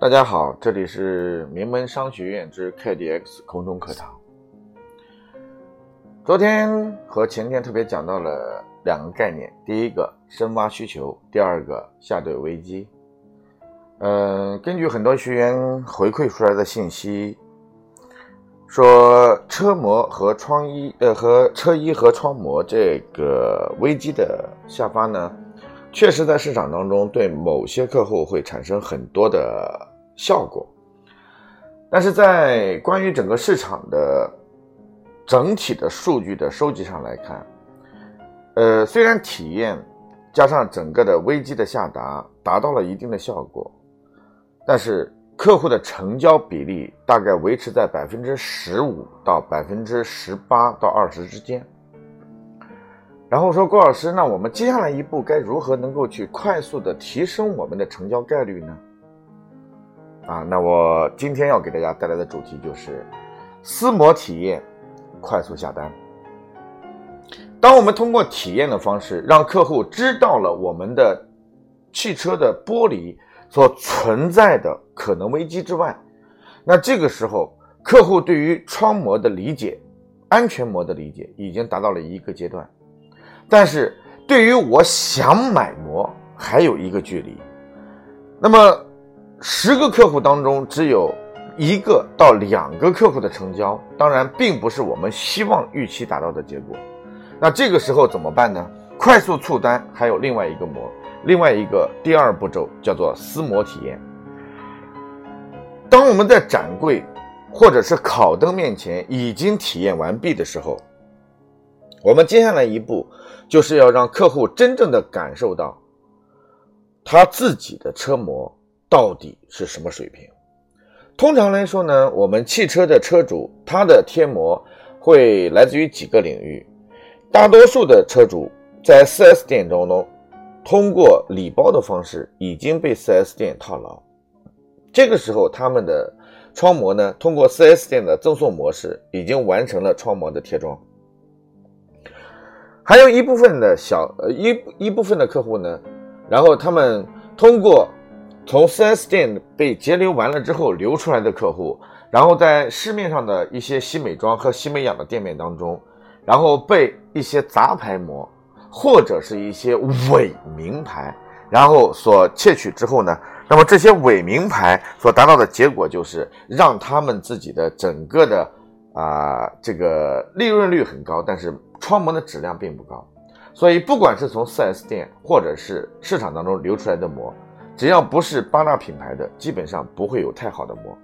大家好，这里是名门商学院之 KDX 空中课堂。昨天和前天特别讲到了两个概念，第一个深挖需求，第二个下对危机。嗯，根据很多学员回馈出来的信息，说车模和窗衣，呃，和车衣和窗膜这个危机的下发呢。确实，在市场当中，对某些客户会产生很多的效果，但是在关于整个市场的整体的数据的收集上来看，呃，虽然体验加上整个的危机的下达达到了一定的效果，但是客户的成交比例大概维持在百分之十五到百分之十八到二十之间。然后说郭老师，那我们接下来一步该如何能够去快速的提升我们的成交概率呢？啊，那我今天要给大家带来的主题就是撕膜体验，快速下单。当我们通过体验的方式让客户知道了我们的汽车的玻璃所存在的可能危机之外，那这个时候客户对于窗膜的理解、安全膜的理解已经达到了一个阶段。但是对于我想买膜，还有一个距离。那么，十个客户当中只有一个到两个客户的成交，当然并不是我们希望预期达到的结果。那这个时候怎么办呢？快速促单还有另外一个膜，另外一个第二步骤叫做撕膜体验。当我们在展柜或者是烤灯面前已经体验完毕的时候。我们接下来一步，就是要让客户真正的感受到，他自己的车模到底是什么水平。通常来说呢，我们汽车的车主他的贴膜会来自于几个领域，大多数的车主在 4S 店中呢，通过礼包的方式已经被 4S 店套牢，这个时候他们的窗膜呢，通过 4S 店的赠送模式已经完成了窗膜的贴装。还有一部分的小呃一一部分的客户呢，然后他们通过从 4S 店被截留完了之后流出来的客户，然后在市面上的一些西美妆和西美养的店面当中，然后被一些杂牌膜或者是一些伪名牌，然后所窃取之后呢，那么这些伪名牌所达到的结果就是让他们自己的整个的啊这个利润率很高，但是。窗膜的质量并不高，所以不管是从 4S 店或者是市场当中流出来的膜，只要不是八大品牌的，基本上不会有太好的膜。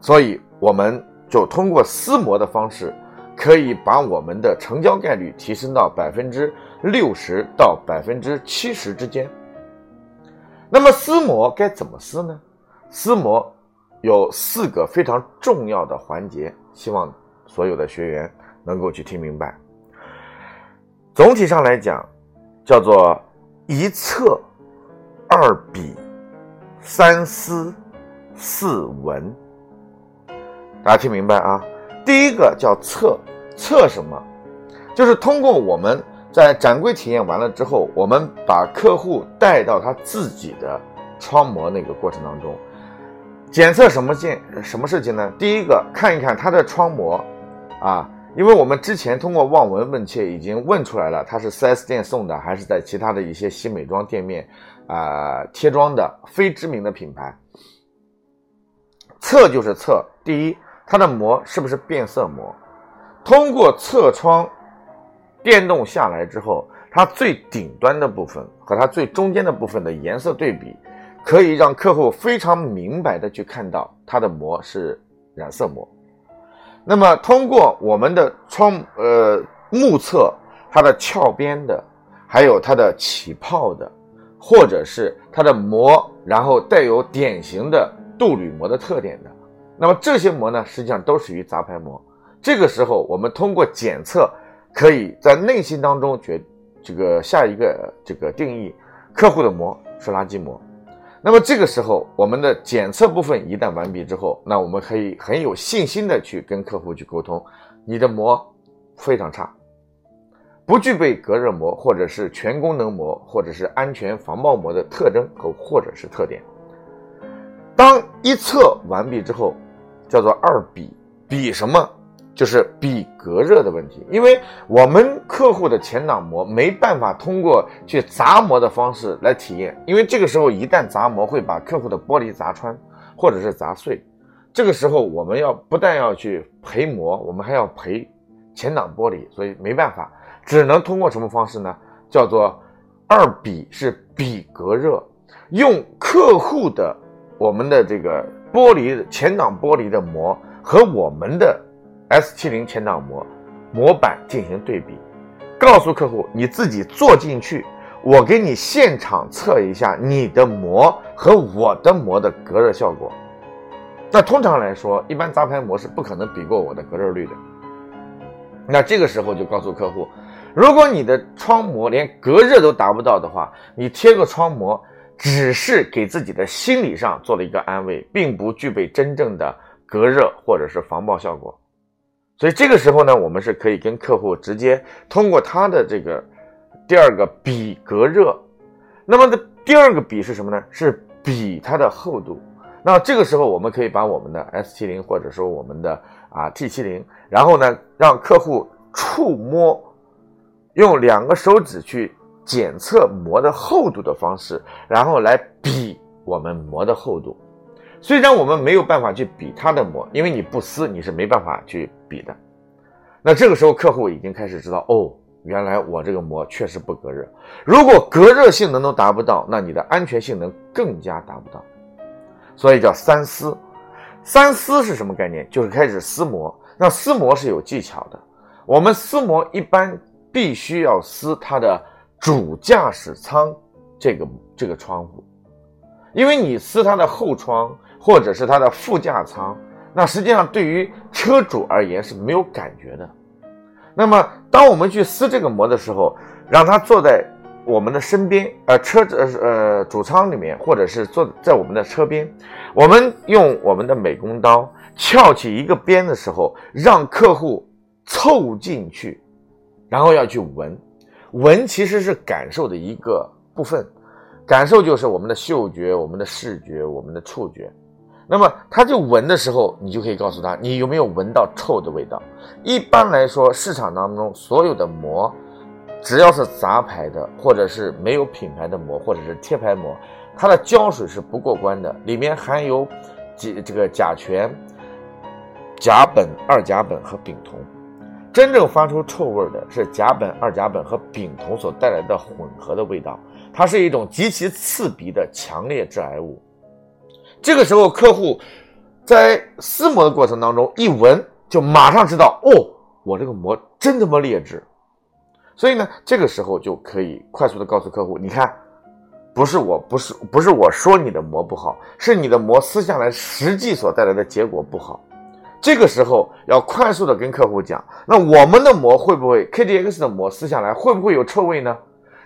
所以我们就通过撕膜的方式，可以把我们的成交概率提升到百分之六十到百分之七十之间。那么撕膜该怎么撕呢？撕膜有四个非常重要的环节，希望所有的学员能够去听明白。总体上来讲，叫做一测、二比、三思、四闻。大家听明白啊？第一个叫测，测什么？就是通过我们在展柜体验完了之后，我们把客户带到他自己的窗膜那个过程当中，检测什么件什么事情呢？第一个看一看它的窗膜，啊。因为我们之前通过望闻问切已经问出来了，它是 4S 店送的，还是在其他的一些新美妆店面啊贴装的非知名的品牌。测就是测，第一，它的膜是不是变色膜？通过侧窗电动下来之后，它最顶端的部分和它最中间的部分的颜色对比，可以让客户非常明白的去看到它的膜是染色膜。那么，通过我们的窗呃目测它的翘边的，还有它的起泡的，或者是它的膜，然后带有典型的镀铝膜的特点的，那么这些膜呢，实际上都属于杂牌膜。这个时候，我们通过检测，可以在内心当中决这个下一个这个定义，客户的膜是垃圾膜。那么这个时候，我们的检测部分一旦完毕之后，那我们可以很有信心的去跟客户去沟通，你的膜非常差，不具备隔热膜或者是全功能膜或者是安全防爆膜的特征和或者是特点。当一测完毕之后，叫做二比，比什么？就是比隔热的问题，因为我们客户的前挡膜没办法通过去砸膜的方式来体验，因为这个时候一旦砸膜会把客户的玻璃砸穿或者是砸碎，这个时候我们要不但要去赔膜，我们还要赔前挡玻璃，所以没办法，只能通过什么方式呢？叫做二比，是比隔热，用客户的我们的这个玻璃前挡玻璃的膜和我们的。S 七零前挡膜模板进行对比，告诉客户你自己坐进去，我给你现场测一下你的膜和我的膜的隔热效果。那通常来说，一般杂牌膜是不可能比过我的隔热率的。那这个时候就告诉客户，如果你的窗膜连隔热都达不到的话，你贴个窗膜只是给自己的心理上做了一个安慰，并不具备真正的隔热或者是防爆效果。所以这个时候呢，我们是可以跟客户直接通过他的这个第二个比隔热，那么的第二个比是什么呢？是比它的厚度。那这个时候我们可以把我们的 S 七零或者说我们的啊 T 七零，然后呢让客户触摸，用两个手指去检测膜的厚度的方式，然后来比我们膜的厚度。虽然我们没有办法去比它的膜，因为你不撕你是没办法去比的。那这个时候客户已经开始知道，哦，原来我这个膜确实不隔热。如果隔热性能都达不到，那你的安全性能更加达不到。所以叫三撕。三撕是什么概念？就是开始撕膜。那撕膜是有技巧的。我们撕膜一般必须要撕它的主驾驶舱这个这个窗户，因为你撕它的后窗。或者是它的副驾舱，那实际上对于车主而言是没有感觉的。那么，当我们去撕这个膜的时候，让他坐在我们的身边，呃，车子呃主舱里面，或者是坐在我们的车边，我们用我们的美工刀翘起一个边的时候，让客户凑进去，然后要去闻，闻其实是感受的一个部分，感受就是我们的嗅觉、我们的视觉、我们的触觉。那么他就闻的时候，你就可以告诉他，你有没有闻到臭的味道？一般来说，市场当中所有的膜，只要是杂牌的，或者是没有品牌的膜，或者是贴牌膜，它的胶水是不过关的，里面含有几这个甲醛、甲苯、二甲苯和丙酮。真正发出臭味的是甲苯、二甲苯和丙酮所带来的混合的味道，它是一种极其刺鼻的强烈致癌物。这个时候，客户在撕膜的过程当中一闻，就马上知道哦，我这个膜真他妈劣质。所以呢，这个时候就可以快速的告诉客户，你看，不是我不是不是我说你的膜不好，是你的膜撕下来实际所带来的结果不好。这个时候要快速的跟客户讲，那我们的膜会不会 KDX 的膜撕下来会不会有臭味呢？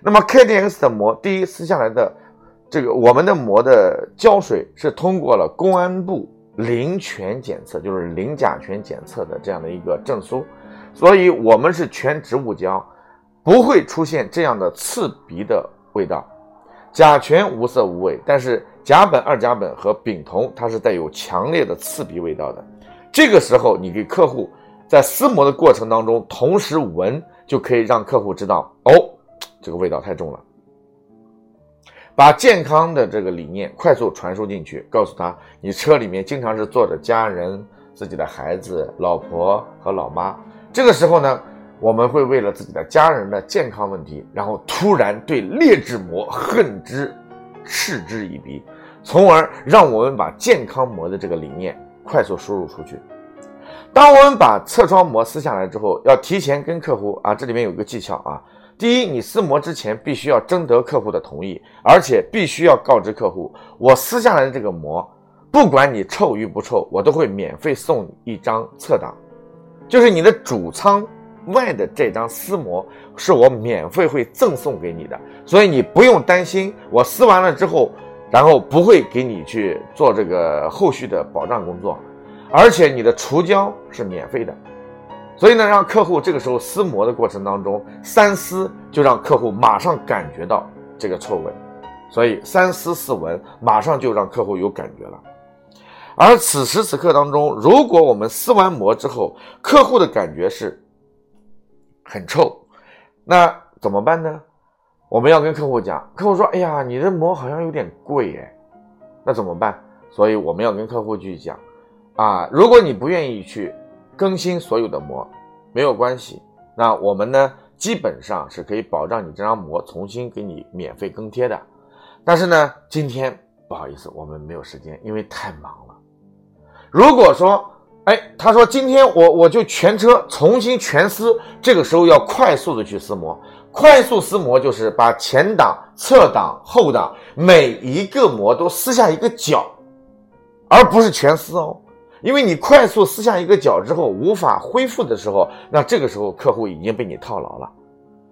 那么 KDX 的膜第一撕下来的。这个我们的膜的胶水是通过了公安部零醛检测，就是零甲醛检测的这样的一个证书，所以我们是全植物胶，不会出现这样的刺鼻的味道。甲醛无色无味，但是甲苯、二甲苯和丙酮它是带有强烈的刺鼻味道的。这个时候，你给客户在撕膜的过程当中同时闻，就可以让客户知道哦，这个味道太重了。把健康的这个理念快速传输进去，告诉他，你车里面经常是坐着家人、自己的孩子、老婆和老妈。这个时候呢，我们会为了自己的家人的健康问题，然后突然对劣质膜恨之、嗤之以鼻，从而让我们把健康膜的这个理念快速输入出去。当我们把侧窗膜撕下来之后，要提前跟客户啊，这里面有个技巧啊。第一，你撕膜之前必须要征得客户的同意，而且必须要告知客户，我撕下来的这个膜，不管你臭与不臭，我都会免费送你一张侧挡，就是你的主舱外的这张撕膜是我免费会赠送给你的，所以你不用担心我撕完了之后，然后不会给你去做这个后续的保障工作，而且你的除胶是免费的。所以呢，让客户这个时候撕膜的过程当中，三撕就让客户马上感觉到这个臭味，所以三撕四闻，马上就让客户有感觉了。而此时此刻当中，如果我们撕完膜之后，客户的感觉是很臭，那怎么办呢？我们要跟客户讲，客户说：“哎呀，你的膜好像有点贵哎。”那怎么办？所以我们要跟客户去讲啊，如果你不愿意去更新所有的膜，没有关系，那我们呢基本上是可以保障你这张膜重新给你免费更贴的。但是呢，今天不好意思，我们没有时间，因为太忙了。如果说，哎，他说今天我我就全车重新全撕，这个时候要快速的去撕膜。快速撕膜就是把前挡、侧挡、后挡每一个膜都撕下一个角，而不是全撕哦。因为你快速撕下一个角之后无法恢复的时候，那这个时候客户已经被你套牢了。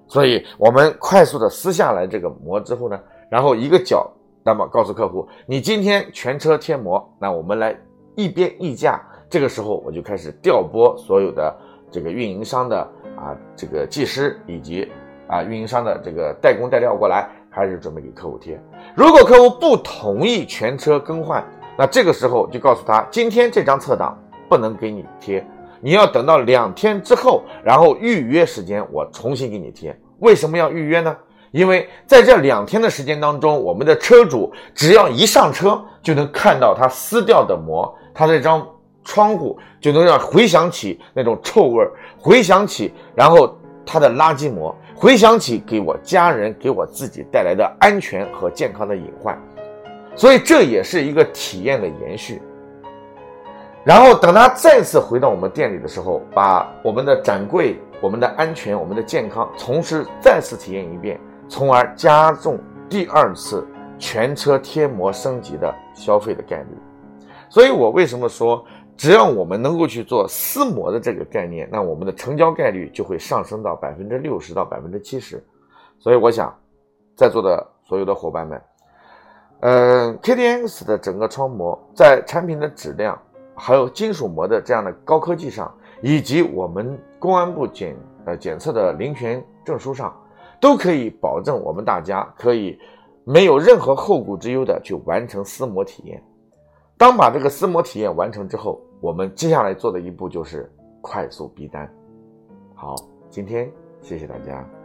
所以我们快速的撕下来这个膜之后呢，然后一个角，那么告诉客户，你今天全车贴膜，那我们来一边议价。这个时候我就开始调拨所有的这个运营商的啊这个技师以及啊运营商的这个代工代料过来，开始准备给客户贴。如果客户不同意全车更换，那这个时候就告诉他，今天这张侧挡不能给你贴，你要等到两天之后，然后预约时间我重新给你贴。为什么要预约呢？因为在这两天的时间当中，我们的车主只要一上车就能看到他撕掉的膜，他这张。窗户就能让回想起那种臭味儿，回想起，然后他的垃圾膜，回想起给我家人、给我自己带来的安全和健康的隐患，所以这也是一个体验的延续。然后等他再次回到我们店里的时候，把我们的展柜、我们的安全、我们的健康，同时再次体验一遍，从而加重第二次全车贴膜升级的消费的概率。所以我为什么说？只要我们能够去做撕膜的这个概念，那我们的成交概率就会上升到百分之六十到百分之七十。所以我想，在座的所有的伙伴们，呃，KDX 的整个窗膜在产品的质量，还有金属膜的这样的高科技上，以及我们公安部检呃检测的林权证书上，都可以保证我们大家可以没有任何后顾之忧的去完成撕膜体验。当把这个撕膜体验完成之后，我们接下来做的一步就是快速逼单。好，今天谢谢大家。